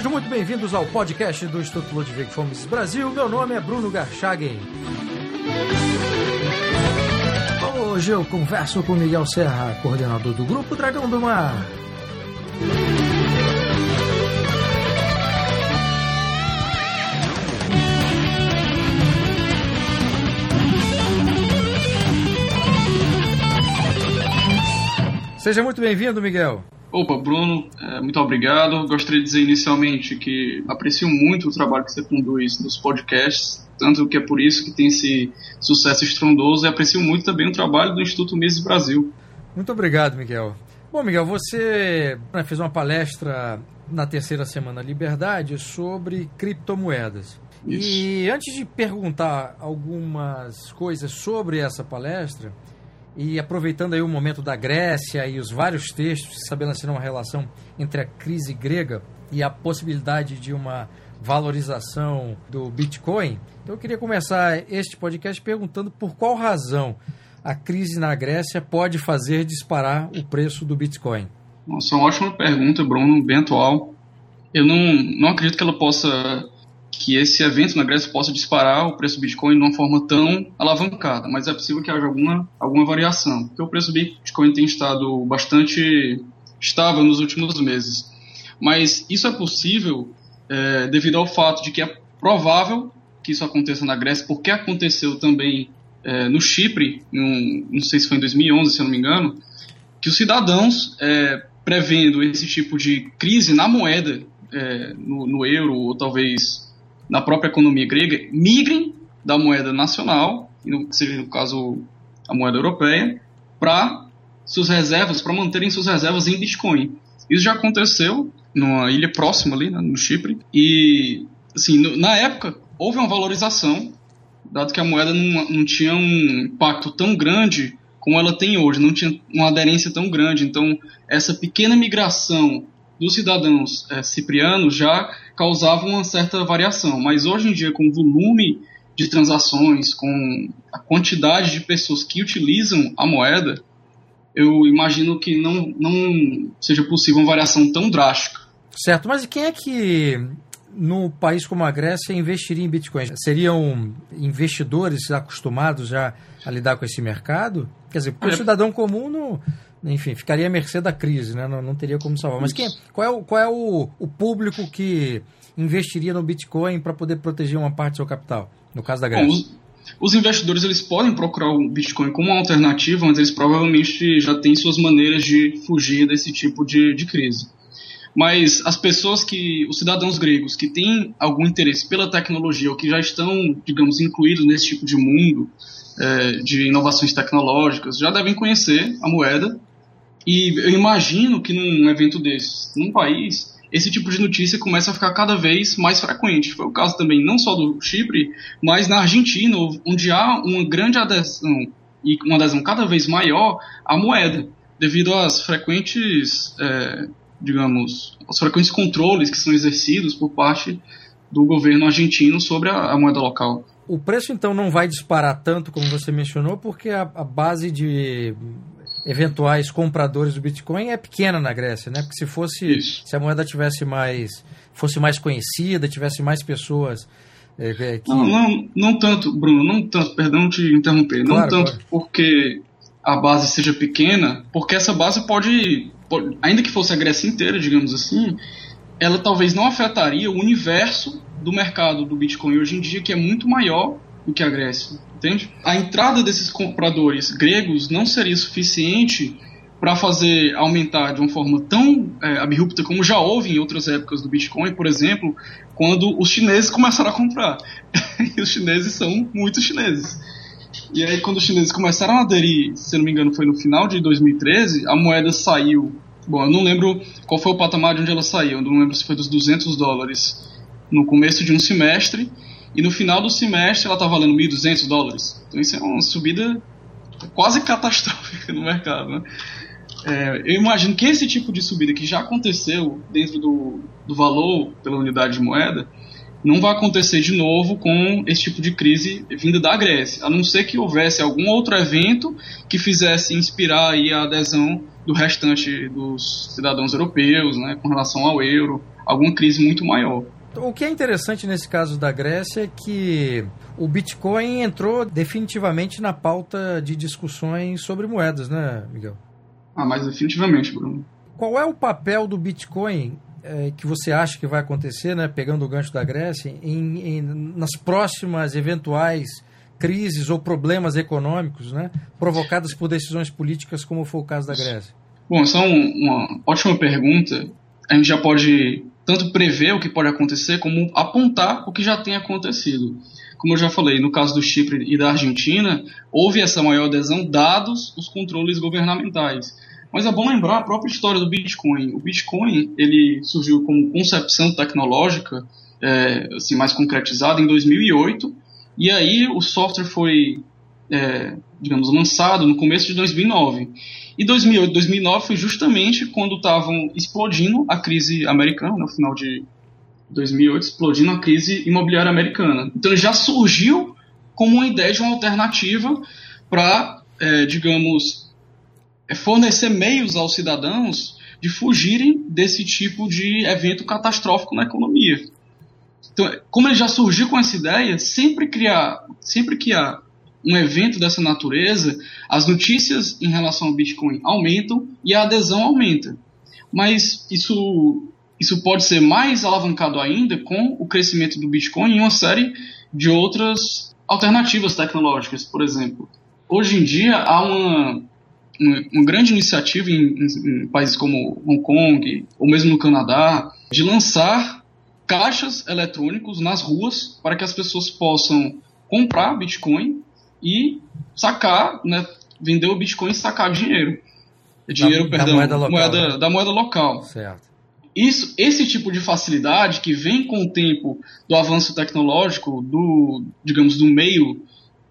Sejam muito bem-vindos ao podcast do Instituto Ludwig Fomes Brasil. Meu nome é Bruno Garchagen. Hoje eu converso com Miguel Serra, coordenador do Grupo Dragão do Mar. Seja muito bem-vindo, Miguel. Opa, Bruno, é, muito obrigado. Gostaria de dizer inicialmente que aprecio muito o trabalho que você conduz nos podcasts, tanto que é por isso que tem esse sucesso estrondoso, e aprecio muito também o trabalho do Instituto Mises Brasil. Muito obrigado, Miguel. Bom, Miguel, você né, fez uma palestra na terceira semana Liberdade sobre criptomoedas. Isso. E antes de perguntar algumas coisas sobre essa palestra, e aproveitando aí o momento da Grécia e os vários textos estabelecendo uma relação entre a crise grega e a possibilidade de uma valorização do Bitcoin, eu queria começar este podcast perguntando por qual razão a crise na Grécia pode fazer disparar o preço do Bitcoin. Nossa, uma ótima pergunta, Bruno, bem atual. Eu não, não acredito que ela possa que esse evento na Grécia possa disparar o preço do Bitcoin de uma forma tão alavancada, mas é possível que haja alguma, alguma variação, porque o preço do Bitcoin tem estado bastante estável nos últimos meses. Mas isso é possível é, devido ao fato de que é provável que isso aconteça na Grécia, porque aconteceu também é, no Chipre, não sei se foi em 2011, se eu não me engano, que os cidadãos, é, prevendo esse tipo de crise na moeda, é, no, no euro ou talvez na própria economia grega migrem da moeda nacional, seja no caso a moeda europeia, para suas reservas, para manterem suas reservas em Bitcoin. Isso já aconteceu numa ilha próxima ali, né, no Chipre, e assim, no, na época houve uma valorização, dado que a moeda não, não tinha um impacto tão grande como ela tem hoje, não tinha uma aderência tão grande. Então, essa pequena migração dos cidadãos é, ciprianos já causava uma certa variação, mas hoje em dia, com o volume de transações, com a quantidade de pessoas que utilizam a moeda, eu imagino que não, não seja possível uma variação tão drástica. Certo, mas quem é que no país como a Grécia investiria em Bitcoin? Seriam investidores acostumados já a lidar com esse mercado? Quer dizer, porque o cidadão comum não enfim, ficaria à mercê da crise, né? não, não teria como salvar. Mas quem, qual é, o, qual é o, o público que investiria no Bitcoin para poder proteger uma parte do seu capital, no caso da Grécia? Os, investidores eles podem procurar o Bitcoin como uma alternativa, mas eles provavelmente já têm suas maneiras de fugir desse tipo de, de crise. Mas as pessoas que, os cidadãos gregos que têm algum interesse pela tecnologia ou que já estão, digamos, incluídos nesse tipo de mundo é, de inovações tecnológicas, já devem conhecer a moeda e eu imagino que num evento desse, num país, esse tipo de notícia começa a ficar cada vez mais frequente. Foi o caso também não só do Chipre, mas na Argentina, onde há uma grande adesão e uma adesão cada vez maior à moeda, devido às frequentes, é, digamos, aos frequentes controles que são exercidos por parte do governo argentino sobre a, a moeda local. O preço então não vai disparar tanto como você mencionou, porque a, a base de eventuais compradores do Bitcoin é pequena na Grécia, né? Porque se fosse, Isso. se a moeda tivesse mais, fosse mais conhecida, tivesse mais pessoas é, é, que... não, não, não tanto, Bruno, não tanto, perdão te interromper, claro, não tanto claro. porque a base seja pequena, porque essa base pode, pode, ainda que fosse a Grécia inteira, digamos assim, ela talvez não afetaria o universo do mercado do Bitcoin hoje em dia, que é muito maior do que a Grécia entende? A entrada desses compradores gregos não seria suficiente para fazer aumentar de uma forma tão é, abrupta como já houve em outras épocas do Bitcoin, por exemplo, quando os chineses começaram a comprar. e os chineses são muitos chineses. E aí, quando os chineses começaram a aderir, se não me engano, foi no final de 2013, a moeda saiu. Bom, eu não lembro qual foi o patamar de onde ela saiu, eu não lembro se foi dos 200 dólares no começo de um semestre e no final do semestre ela está valendo 1.200 dólares. Então isso é uma subida quase catastrófica no mercado. Né? É, eu imagino que esse tipo de subida que já aconteceu dentro do, do valor pela unidade de moeda não vai acontecer de novo com esse tipo de crise vinda da Grécia, a não ser que houvesse algum outro evento que fizesse inspirar a adesão do restante dos cidadãos europeus, né, com relação ao euro, alguma crise muito maior. O que é interessante nesse caso da Grécia é que o Bitcoin entrou definitivamente na pauta de discussões sobre moedas, né, Miguel? Ah, mas definitivamente, Bruno. Qual é o papel do Bitcoin é, que você acha que vai acontecer, né, pegando o gancho da Grécia, em, em, nas próximas eventuais crises ou problemas econômicos né, provocadas por decisões políticas, como foi o caso da Grécia? Bom, essa é uma ótima pergunta. A gente já pode tanto prever o que pode acontecer, como apontar o que já tem acontecido. Como eu já falei, no caso do Chipre e da Argentina, houve essa maior adesão dados os controles governamentais. Mas é bom lembrar a própria história do Bitcoin. O Bitcoin ele surgiu como concepção tecnológica, é, assim, mais concretizada em 2008, e aí o software foi, é, digamos, lançado no começo de 2009. E 2008, 2009 foi justamente quando estavam explodindo a crise americana, no final de 2008, explodindo a crise imobiliária americana. Então ele já surgiu como uma ideia de uma alternativa para, é, digamos, é, fornecer meios aos cidadãos de fugirem desse tipo de evento catastrófico na economia. Então, como ele já surgiu com essa ideia, sempre criar, sempre que há um evento dessa natureza, as notícias em relação ao Bitcoin aumentam e a adesão aumenta. Mas isso, isso pode ser mais alavancado ainda com o crescimento do Bitcoin e uma série de outras alternativas tecnológicas, por exemplo. Hoje em dia há uma, uma, grande iniciativa em, em, em países como Hong Kong ou mesmo no Canadá de lançar caixas eletrônicos nas ruas para que as pessoas possam comprar Bitcoin e sacar, né, vender o Bitcoin e sacar dinheiro. Dinheiro, da, perdão, da moeda, local, moeda, né? da moeda local. Certo. Isso, esse tipo de facilidade que vem com o tempo do avanço tecnológico, do, digamos, do meio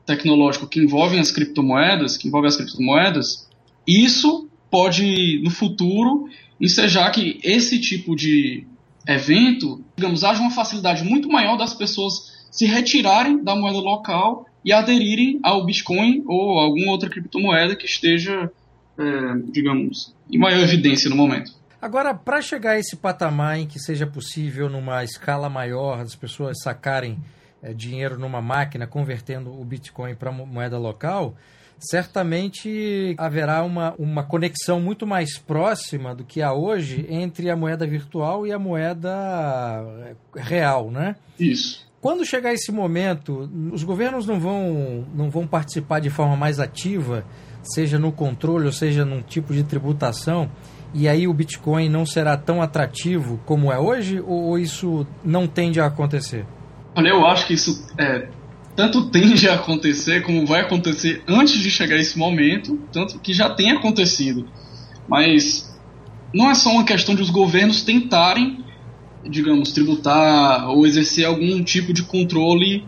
tecnológico que envolve as criptomoedas, que envolve as criptomoedas, isso pode, no futuro, ensejar que esse tipo de evento, digamos, haja uma facilidade muito maior das pessoas se retirarem da moeda local e aderirem ao Bitcoin ou alguma outra criptomoeda que esteja, é, digamos, em maior evidência no momento. Agora, para chegar a esse patamar em que seja possível, numa escala maior, as pessoas sacarem é, dinheiro numa máquina, convertendo o Bitcoin para moeda local, certamente haverá uma, uma conexão muito mais próxima do que há hoje entre a moeda virtual e a moeda eh, real, né? Isso. Quando chegar esse momento, os governos não vão, não vão participar de forma mais ativa, seja no controle ou seja num tipo de tributação, e aí o Bitcoin não será tão atrativo como é hoje, ou isso não tende a acontecer? Olha, eu acho que isso é, tanto tende a acontecer como vai acontecer antes de chegar esse momento, tanto que já tem acontecido. Mas não é só uma questão de os governos tentarem, digamos, tributar ou exercer algum tipo de controle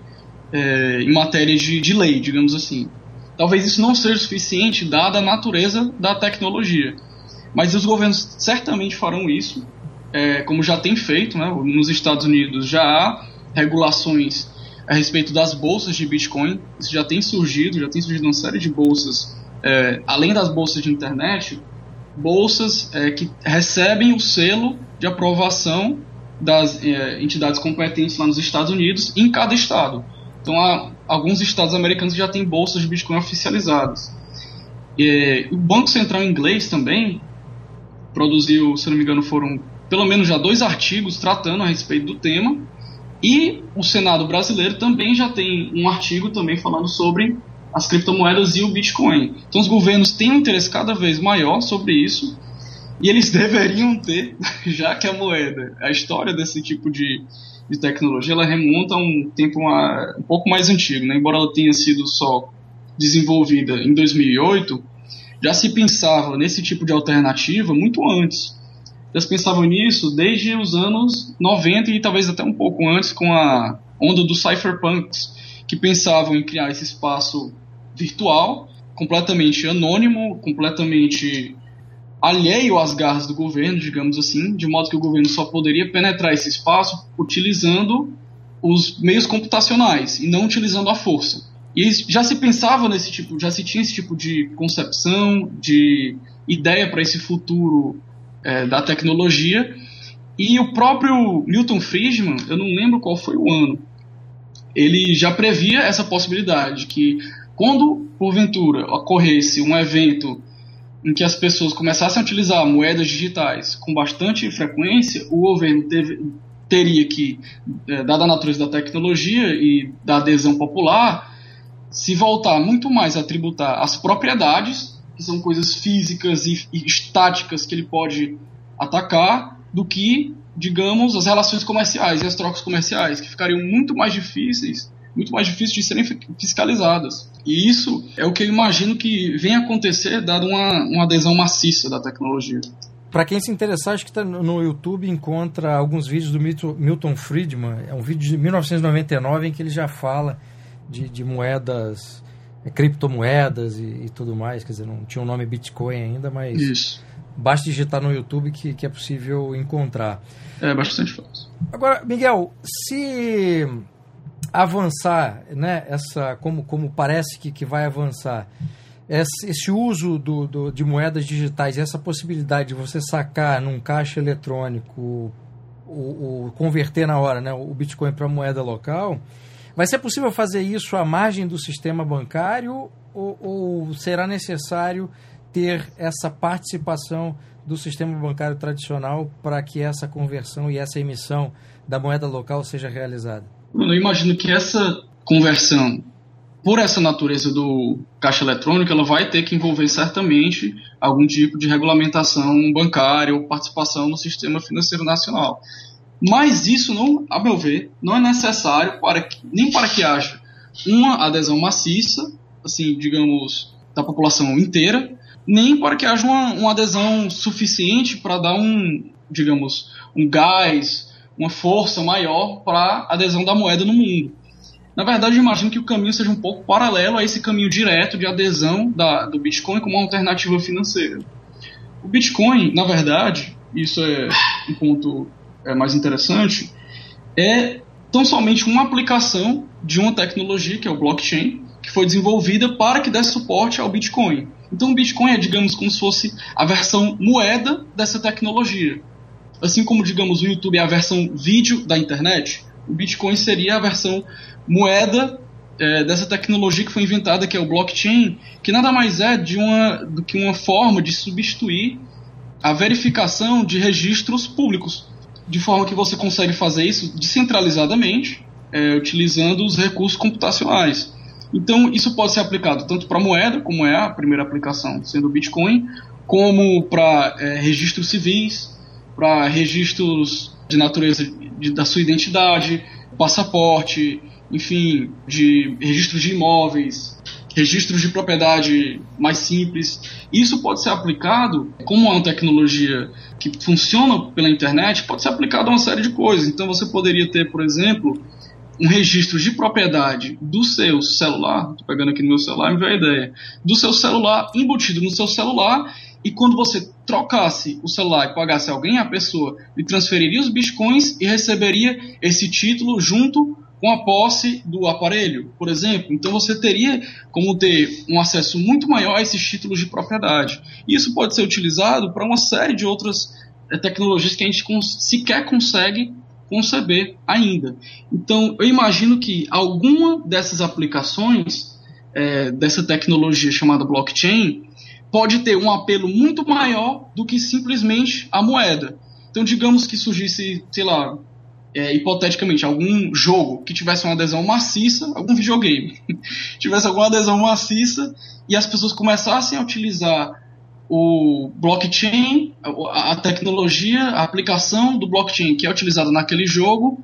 é, em matéria de, de lei, digamos assim. Talvez isso não seja suficiente, dada a natureza da tecnologia. Mas os governos certamente farão isso, é, como já tem feito. Né? Nos Estados Unidos já há regulações a respeito das bolsas de Bitcoin. Isso já tem surgido, já tem surgido uma série de bolsas, é, além das bolsas de internet, bolsas é, que recebem o selo de aprovação das é, entidades competentes lá nos Estados Unidos, em cada estado. Então, há, alguns estados americanos já têm bolsas de Bitcoin oficializadas. O Banco Central inglês também produziu, se não me engano, foram pelo menos já dois artigos tratando a respeito do tema e o Senado brasileiro também já tem um artigo também falando sobre as criptomoedas e o Bitcoin. Então os governos têm um interesse cada vez maior sobre isso e eles deveriam ter, já que a moeda, a história desse tipo de, de tecnologia, ela remonta a um tempo um pouco mais antigo, né? embora ela tenha sido só desenvolvida em 2008, já se pensava nesse tipo de alternativa muito antes já pensavam nisso desde os anos 90 e talvez até um pouco antes com a onda dos cypherpunks, que pensavam em criar esse espaço virtual, completamente anônimo, completamente alheio às garras do governo, digamos assim, de modo que o governo só poderia penetrar esse espaço utilizando os meios computacionais e não utilizando a força. E já se pensava nesse tipo, já se tinha esse tipo de concepção, de ideia para esse futuro é, da tecnologia. E o próprio Milton Friedman, eu não lembro qual foi o ano, ele já previa essa possibilidade que quando porventura ocorresse um evento em que as pessoas começassem a utilizar moedas digitais com bastante frequência, o governo teve, teria que, é, dada a natureza da tecnologia e da adesão popular, se voltar muito mais a tributar as propriedades, que são coisas físicas e, e estáticas que ele pode atacar, do que, digamos, as relações comerciais e as trocas comerciais, que ficariam muito mais difíceis, muito mais difíceis de serem fiscalizadas. E isso é o que eu imagino que vem acontecer, dado uma, uma adesão maciça da tecnologia. Para quem se interessar, acho que tá no YouTube encontra alguns vídeos do Milton Friedman. É um vídeo de 1999 em que ele já fala de, de moedas, é, criptomoedas e, e, tudo mais. Quer dizer, não tinha o nome Bitcoin ainda, mas Isso. basta digitar no YouTube que, que é possível encontrar. É bastante fácil. Agora, Miguel, se avançar, né, essa, como, como parece que, que vai avançar, esse, esse uso do, do, de moedas digitais, essa possibilidade de você sacar num caixa eletrônico, o, o converter na hora né, o Bitcoin para moeda local, vai ser possível fazer isso à margem do sistema bancário ou, ou será necessário ter essa participação do sistema bancário tradicional para que essa conversão e essa emissão da moeda local seja realizada? Eu imagino que essa conversão, por essa natureza do caixa eletrônico, ela vai ter que envolver certamente algum tipo de regulamentação bancária ou participação no sistema financeiro nacional. Mas isso, não, a meu ver, não é necessário para que, nem para que haja uma adesão maciça, assim, digamos, da população inteira, nem para que haja uma, uma adesão suficiente para dar um, digamos, um gás uma força maior para a adesão da moeda no mundo. Na verdade, eu imagino que o caminho seja um pouco paralelo a esse caminho direto de adesão da, do Bitcoin como uma alternativa financeira. O Bitcoin, na verdade, isso é um ponto é, mais interessante, é tão somente uma aplicação de uma tecnologia, que é o blockchain, que foi desenvolvida para que desse suporte ao Bitcoin. Então, o Bitcoin é, digamos, como se fosse a versão moeda dessa tecnologia. Assim como, digamos, o YouTube é a versão vídeo da internet, o Bitcoin seria a versão moeda é, dessa tecnologia que foi inventada, que é o blockchain, que nada mais é de uma, do que uma forma de substituir a verificação de registros públicos, de forma que você consegue fazer isso descentralizadamente, é, utilizando os recursos computacionais. Então, isso pode ser aplicado tanto para moeda, como é a primeira aplicação, sendo o Bitcoin, como para é, registros civis, para registros de natureza de, da sua identidade, passaporte, enfim, de registros de imóveis, registros de propriedade mais simples. Isso pode ser aplicado, como é uma tecnologia que funciona pela internet, pode ser aplicado a uma série de coisas. Então você poderia ter, por exemplo, um registro de propriedade do seu celular, estou pegando aqui no meu celular me veio a ideia, do seu celular embutido no seu celular e quando você trocasse o celular e pagasse alguém, a pessoa lhe transferiria os bitcoins e receberia esse título junto com a posse do aparelho, por exemplo. Então você teria como ter um acesso muito maior a esses títulos de propriedade. E isso pode ser utilizado para uma série de outras é, tecnologias que a gente sequer consegue conceber ainda. Então eu imagino que alguma dessas aplicações é, dessa tecnologia chamada blockchain pode ter um apelo muito maior do que simplesmente a moeda. Então, digamos que surgisse, sei lá, é, hipoteticamente, algum jogo que tivesse uma adesão maciça, algum videogame, tivesse alguma adesão maciça e as pessoas começassem a utilizar o blockchain, a, tecnologia, a aplicação do blockchain que é utilizada naquele jogo,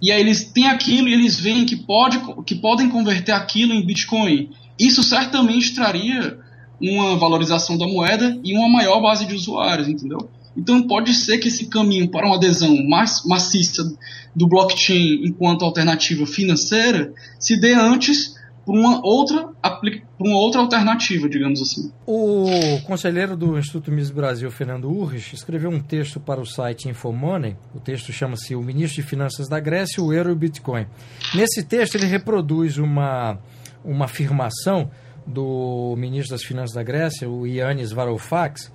e aí eles têm aquilo e eles veem que, pode, que podem converter aquilo em Bitcoin. Isso certamente traria uma valorização da moeda e uma maior base de usuários, entendeu? Então pode ser que esse caminho para uma adesão mais maciça do blockchain enquanto alternativa financeira se dê antes por uma outra, por uma outra alternativa, digamos assim. O conselheiro do Instituto Mises Brasil, Fernando Urrich, escreveu um texto para o site Infomoney. O texto chama-se O Ministro de Finanças da Grécia, o Euro e o Bitcoin. Nesse texto ele reproduz uma, uma afirmação do ministro das Finanças da Grécia, o Yannis Varoufakis,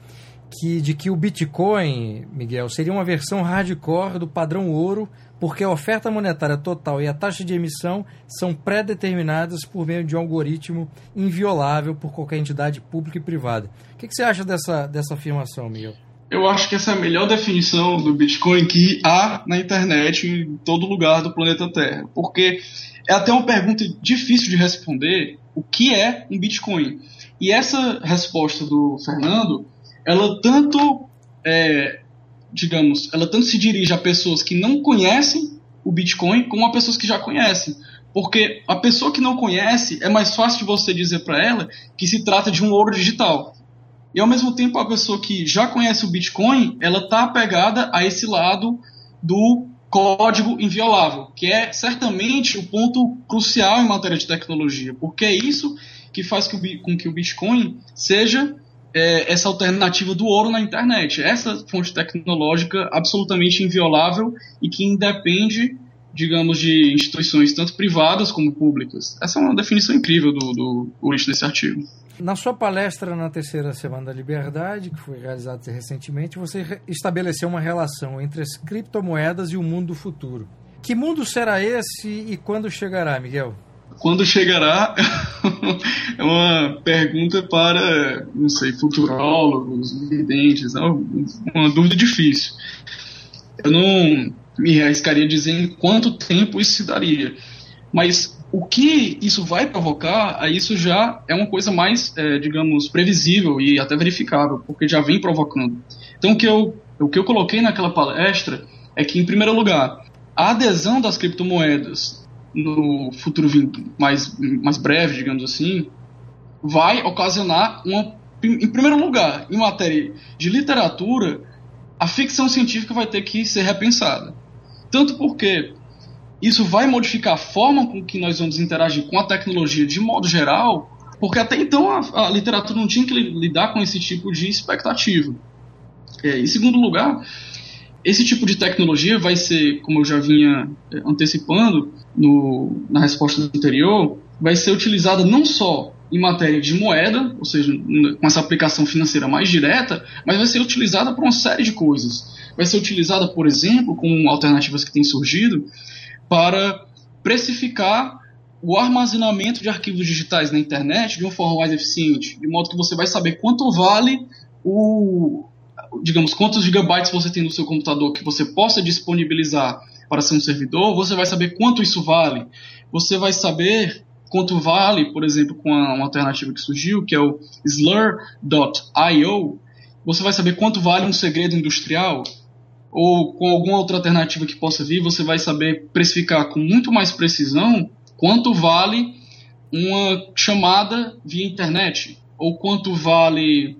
que, de que o Bitcoin, Miguel, seria uma versão hardcore do padrão ouro, porque a oferta monetária total e a taxa de emissão são pré-determinadas por meio de um algoritmo inviolável por qualquer entidade pública e privada. O que, que você acha dessa, dessa afirmação, Miguel? Eu acho que essa é a melhor definição do Bitcoin que há na internet em todo lugar do planeta Terra. Porque é até uma pergunta difícil de responder o que é um Bitcoin. E essa resposta do Fernando, ela tanto, é, digamos, ela tanto se dirige a pessoas que não conhecem o Bitcoin como a pessoas que já conhecem. Porque a pessoa que não conhece, é mais fácil de você dizer para ela que se trata de um ouro digital. E ao mesmo tempo a pessoa que já conhece o Bitcoin, ela está apegada a esse lado do código inviolável, que é certamente o ponto crucial em matéria de tecnologia, porque é isso que faz com que o Bitcoin seja é, essa alternativa do ouro na internet, essa fonte tecnológica absolutamente inviolável e que independe, digamos, de instituições tanto privadas como públicas. Essa é uma definição incrível do, do Ulrich nesse artigo. Na sua palestra na terceira Semana da Liberdade, que foi realizada recentemente, você estabeleceu uma relação entre as criptomoedas e o mundo do futuro. Que mundo será esse e quando chegará, Miguel? Quando chegará é uma pergunta para, não sei, futurólogos, videntes, uma dúvida difícil. Eu não me arriscaria a dizer em quanto tempo isso se daria. Mas o que isso vai provocar, isso já é uma coisa mais, é, digamos, previsível e até verificável, porque já vem provocando. Então, o que, eu, o que eu coloquei naquela palestra é que, em primeiro lugar, a adesão das criptomoedas no futuro mais, mais breve, digamos assim, vai ocasionar uma. Em primeiro lugar, em matéria de literatura, a ficção científica vai ter que ser repensada. Tanto porque isso vai modificar a forma com que nós vamos interagir com a tecnologia de modo geral, porque até então a, a literatura não tinha que lidar com esse tipo de expectativa. É, em segundo lugar, esse tipo de tecnologia vai ser, como eu já vinha é, antecipando no, na resposta anterior, vai ser utilizada não só em matéria de moeda, ou seja, com essa aplicação financeira mais direta, mas vai ser utilizada para uma série de coisas. Vai ser utilizada, por exemplo, com alternativas que têm surgido, para precificar o armazenamento de arquivos digitais na internet de uma forma mais eficiente, de modo que você vai saber quanto vale o, digamos, quantos gigabytes você tem no seu computador que você possa disponibilizar para ser um servidor, você vai saber quanto isso vale. Você vai saber quanto vale, por exemplo, com uma alternativa que surgiu, que é o slur.io, você vai saber quanto vale um segredo industrial ou com alguma outra alternativa que possa vir, você vai saber precificar com muito mais precisão quanto vale uma chamada via internet, ou quanto vale,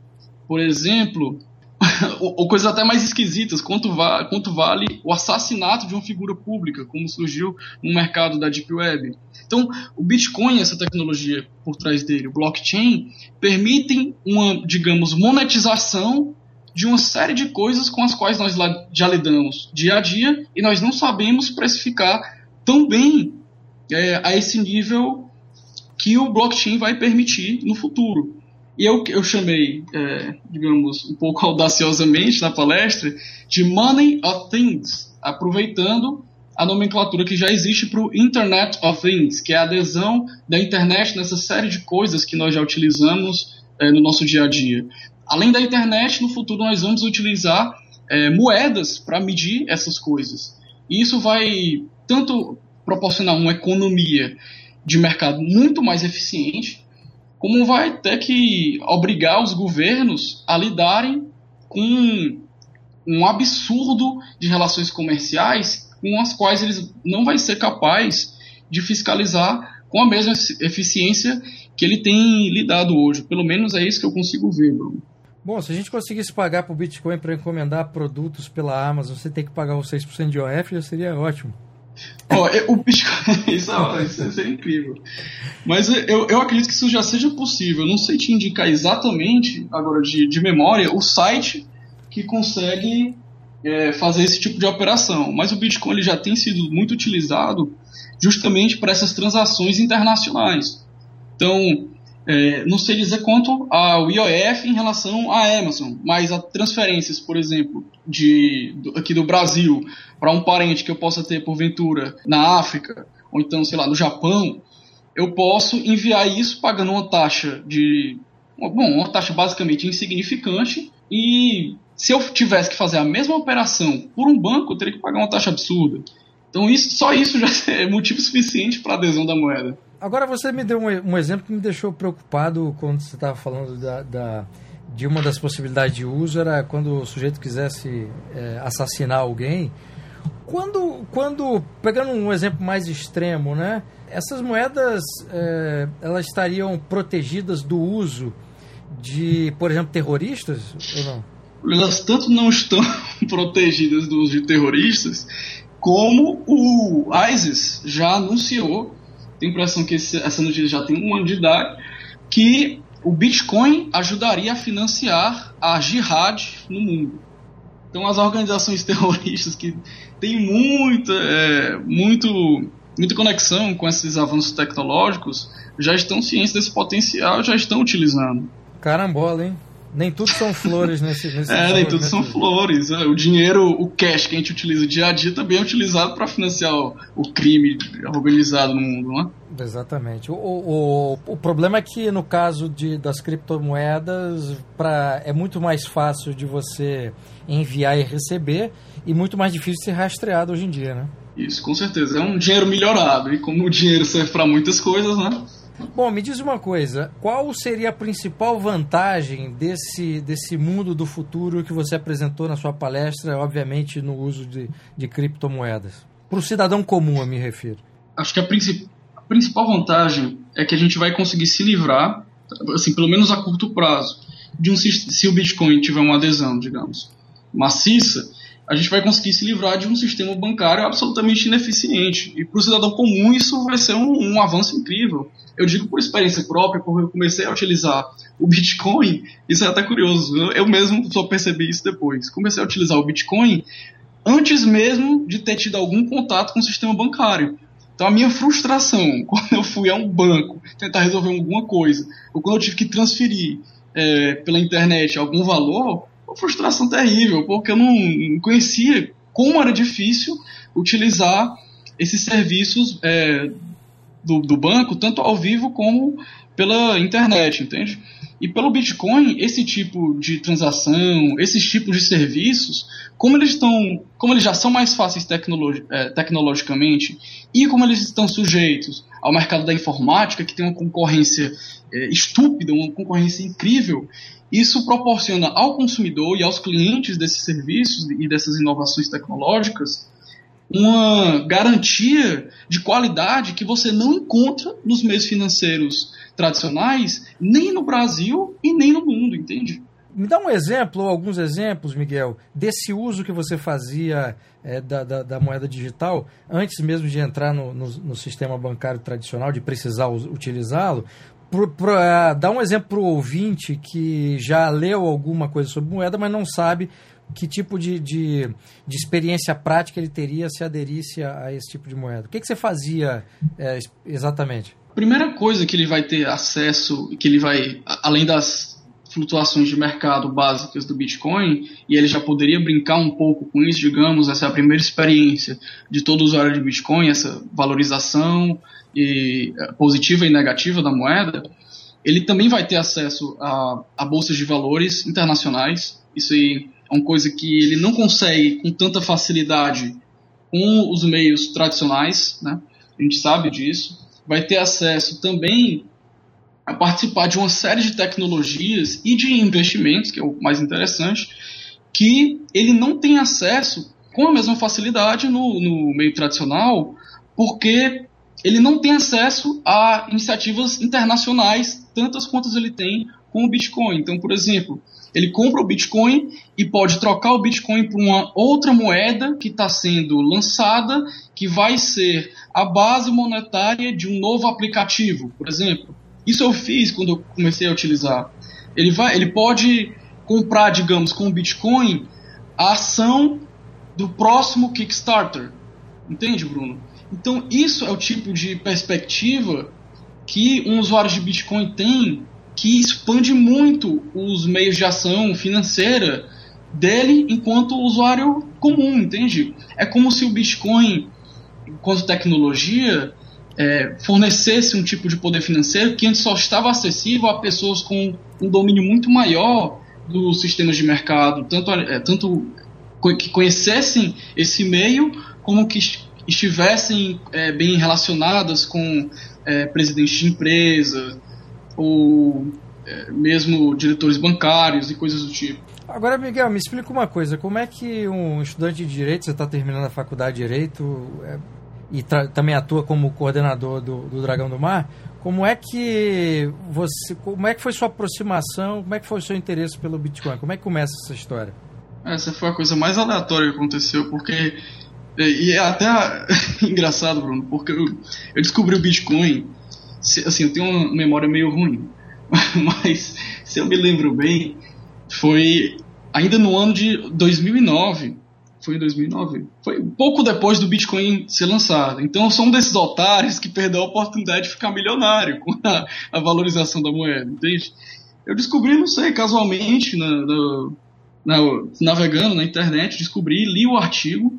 por exemplo, ou, coisas até mais esquisitas, quanto, va quanto vale o assassinato de uma figura pública, como surgiu no mercado da Deep Web. Então, o Bitcoin, essa tecnologia por trás dele, o blockchain, permitem uma, digamos, monetização de uma série de coisas com as quais nós já lidamos dia a dia e nós não sabemos precificar tão bem é, a esse nível que o blockchain vai permitir no futuro. E eu, eu chamei, é, digamos, um pouco audaciosamente na palestra, de Money of Things, aproveitando a nomenclatura que já existe para o Internet of Things, que é a adesão da internet nessa série de coisas que nós já utilizamos é, no nosso dia a dia. Além da internet, no futuro nós vamos utilizar é, moedas para medir essas coisas. E isso vai tanto proporcionar uma economia de mercado muito mais eficiente, como vai ter que obrigar os governos a lidarem com um absurdo de relações comerciais com as quais eles não vai ser capaz de fiscalizar com a mesma eficiência que ele tem lidado hoje. Pelo menos é isso que eu consigo ver, Bruno. Bom, se a gente conseguisse pagar para o Bitcoin para encomendar produtos pela Amazon, você tem que pagar os 6% de OF, já seria ótimo. Oh, o Bitcoin, isso, é, isso seria incrível. Mas eu, eu acredito que isso já seja possível. Eu não sei te indicar exatamente, agora de, de memória, o site que consegue é, fazer esse tipo de operação. Mas o Bitcoin ele já tem sido muito utilizado justamente para essas transações internacionais. Então, É, não sei dizer quanto ao IOF em relação à Amazon, mas a transferências, por exemplo, de, do, aqui do Brasil para um parente que eu possa ter porventura na África, ou então, sei lá, no Japão, eu posso enviar isso pagando uma taxa de. Bom, uma taxa basicamente insignificante e se eu tivesse que fazer a mesma operação por um banco, eu teria que pagar uma taxa absurda. Então isso, só isso já é motivo suficiente para adesão da moeda. Agora você me deu um, um, exemplo que me deixou preocupado quando você estava falando da, da, de uma das possibilidades de uso era quando o sujeito quisesse é, assassinar alguém. Quando, quando pegando um exemplo mais extremo, né? Essas moedas é, elas estariam protegidas do uso de, por exemplo, terroristas ou não? Elas tanto não estão protegidas do uso de terroristas, como o ISIS já anunciou tenho a impressão que esse, essa notícia já tem um ano de idade, que o Bitcoin ajudaria a financiar a jihad no mundo. Então as organizações terroristas que têm muita, é, muito, muita conexão com esses avanços tecnológicos já estão cientes desse potencial, já estão utilizando. Carambola, hein? Nem tudo são flores nesse, nesse É, nem tudo são flores. É, o dinheiro, o cash que a gente utiliza dia a dia também é utilizado para financiar o, o, crime organizado no mundo, não é? Exatamente. O, o, o problema é que no caso de, das criptomoedas pra, é muito mais fácil de você enviar e receber e muito mais difícil de ser rastreado hoje em dia, né? Isso, com certeza. É um dinheiro melhorado. E como o dinheiro serve para muitas coisas, né? Bom, me diz uma coisa, qual seria a principal vantagem desse, desse mundo do futuro que você apresentou na sua palestra, obviamente no uso de, de criptomoedas? Para o cidadão comum, eu me refiro. Acho que a, princip a principal vantagem é que a gente vai conseguir se livrar, assim, pelo menos a curto prazo, de um se o Bitcoin tiver uma adesão, digamos, maciça, a gente vai conseguir se livrar de um sistema bancário absolutamente ineficiente. E para o cidadão comum isso vai ser um, um, avanço incrível. Eu digo por experiência própria, porque eu comecei a utilizar o Bitcoin, isso é até curioso, eu, mesmo só percebi isso depois. Comecei a utilizar o Bitcoin antes mesmo de ter tido algum contato com o sistema bancário. Então a minha frustração quando eu fui a um banco tentar resolver alguma coisa, ou quando eu tive que transferir é, pela internet algum valor, uma frustração terrível, porque eu não conhecia como era difícil utilizar esses serviços é, do, do banco, tanto ao vivo como pela internet, entende? E pelo Bitcoin, esse tipo de transação, esses tipos de serviços, como eles estão, como eles já são mais fáceis é, tecnologicamente e como eles estão sujeitos ao mercado da informática, que tem uma concorrência é, estúpida, uma concorrência incrível, isso proporciona ao consumidor e aos clientes desses serviços e dessas inovações tecnológicas uma garantia de qualidade que você não encontra nos meios financeiros tradicionais, nem no Brasil e nem no mundo, entende? Me dá um exemplo, ou alguns exemplos, Miguel, desse uso que você fazia é, da, da, da, moeda digital antes mesmo de entrar no, no, no sistema bancário tradicional, de precisar utilizá-lo. Para dar um exemplo para o ouvinte que já leu alguma coisa sobre moeda, mas não sabe que tipo de, de, de, experiência prática ele teria se aderisse a, a esse tipo de moeda? O que, que você fazia é, exatamente? Primeira coisa que ele vai ter acesso, que ele vai, além das flutuações de mercado básicas do Bitcoin, e ele já poderia brincar um pouco com isso, digamos, essa é a primeira experiência de todo usuário de Bitcoin, essa valorização e, é, positiva e negativa da moeda, ele também vai ter acesso a, a bolsas de valores internacionais, isso aí é uma coisa que ele não consegue com tanta facilidade com os meios tradicionais, né? a gente sabe disso. Vai ter acesso também a participar de uma série de tecnologias e de investimentos, que é o mais interessante, que ele não tem acesso com a mesma facilidade no, no meio tradicional, porque ele não tem acesso a iniciativas internacionais, tantas quantas ele tem com o Bitcoin. Então, por exemplo, ele compra o Bitcoin e pode trocar o Bitcoin por uma outra moeda que está sendo lançada, que vai ser a base monetária de um novo aplicativo, por exemplo. Isso eu fiz quando eu comecei a utilizar. Ele, vai, ele pode comprar, digamos, com o Bitcoin a ação do próximo Kickstarter. Entende, Bruno? Então, isso é o tipo de perspectiva que um usuário de Bitcoin tem que expande muito os meios de ação financeira dele enquanto usuário comum, entende? É como se o Bitcoin, enquanto tecnologia, é, fornecesse um tipo de poder financeiro que antes só estava acessível a pessoas com um domínio muito maior dos sistemas de mercado, tanto, é, tanto que conhecessem esse meio, como que estivessem é, bem relacionadas com é, presidentes de empresa ou é, mesmo diretores bancários e coisas do tipo. Agora, Miguel, me explica uma coisa: como é que um estudante de direito, você está terminando a faculdade de direito é, e também atua como coordenador do, do Dragão do Mar, como é que você, como é que foi sua aproximação, como é que foi o seu interesse pelo Bitcoin? Como é que começa essa história? Essa foi a coisa mais aleatória que aconteceu, porque e é até engraçado, Bruno, porque eu, eu descobri o Bitcoin, assim, eu tenho uma memória meio ruim, mas se eu me lembro bem, foi ainda no ano de 2009. Foi em 2009? Foi pouco depois do Bitcoin ser lançado. Então eu sou um desses otários que perdeu a oportunidade de ficar milionário com a, a valorização da moeda, entende? Eu descobri, não sei, casualmente, na, na, na, navegando na internet, descobri, li o artigo,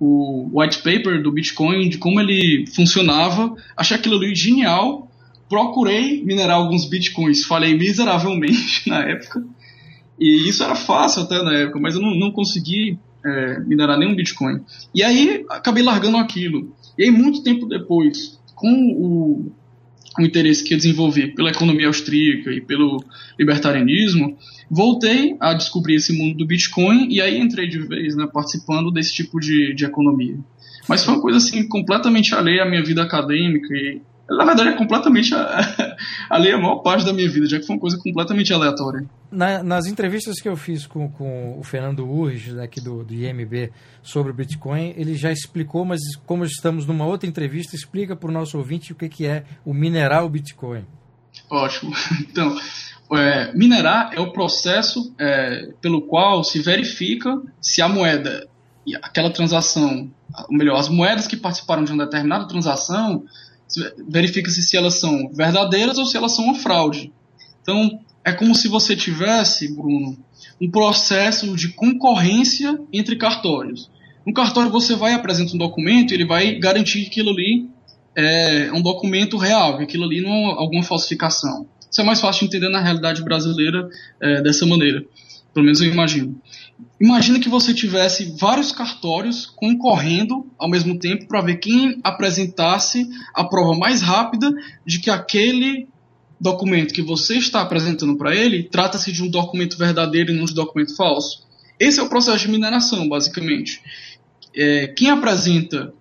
o white paper do Bitcoin, de como ele funcionava, achei aquilo ali genial, procurei minerar alguns Bitcoins, falei miseravelmente na época, e isso era fácil até na época, mas eu não, não consegui é, minerar nenhum Bitcoin. E aí acabei largando aquilo. E aí, muito tempo depois, com o, o interesse que eu desenvolvi pela economia austríaca e pelo libertarianismo, voltei a descobrir esse mundo do Bitcoin e aí entrei de vez, né, participando desse tipo de, de economia. Mas foi uma coisa assim completamente alheia à minha vida acadêmica e na verdade é completamente alheia a maior parte da minha vida, já que foi uma coisa completamente aleatória. Na, nas entrevistas que eu fiz com, com o Fernando Urges, aqui do, do IMB, sobre o Bitcoin, ele já explicou, mas como estamos numa outra entrevista, explica para o nosso ouvinte o que, que é o mineral Bitcoin. Ótimo. Então, é, minerar é o processo é, pelo qual se verifica se a moeda, aquela transação, ou melhor, as moedas que participaram de uma determinada transação verifica-se se elas são verdadeiras ou se elas são uma fraude. Então, é como se você tivesse, Bruno, um processo de concorrência entre cartórios. No cartório você vai apresentar um documento e ele vai garantir que aquilo ali é um documento real, que aquilo ali não é alguma falsificação. Isso é mais fácil de entender na realidade brasileira é, dessa maneira. Pelo menos eu imagino. Imagina que você tivesse vários cartórios concorrendo ao mesmo tempo para ver quem apresentasse a prova mais rápida de que aquele documento que você está apresentando para ele trata-se de um documento verdadeiro e não de um documento falso. Esse é o processo de mineração, basicamente. É, quem apresenta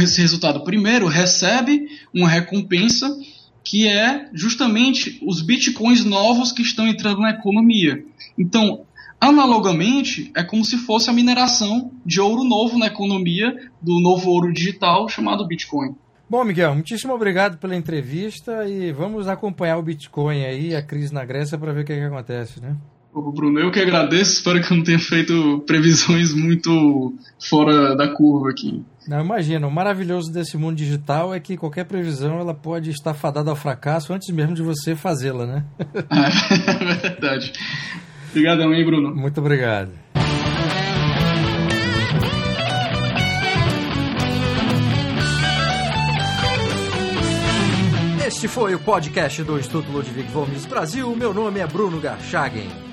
esse resultado primeiro recebe uma recompensa que é justamente os bitcoins novos que estão entrando na economia. Então, Analogamente, é como se fosse a mineração de ouro novo na economia, do novo ouro digital chamado Bitcoin. Bom, Miguel, muitíssimo obrigado pela entrevista e vamos acompanhar o Bitcoin aí, a crise na Grécia, para ver o que, é que acontece, né? Ô, Bruno, eu que agradeço, espero que eu não tenha feito previsões muito fora da curva aqui. Não, imagina, o maravilhoso desse mundo digital é que qualquer previsão ela pode estar fadada ao fracasso antes mesmo de você fazê-la, né? é verdade. Obrigadão, hein, Bruno? Muito obrigado. Este foi o podcast do Instituto Ludwig Mises Brasil. Meu nome é Bruno Garchagen.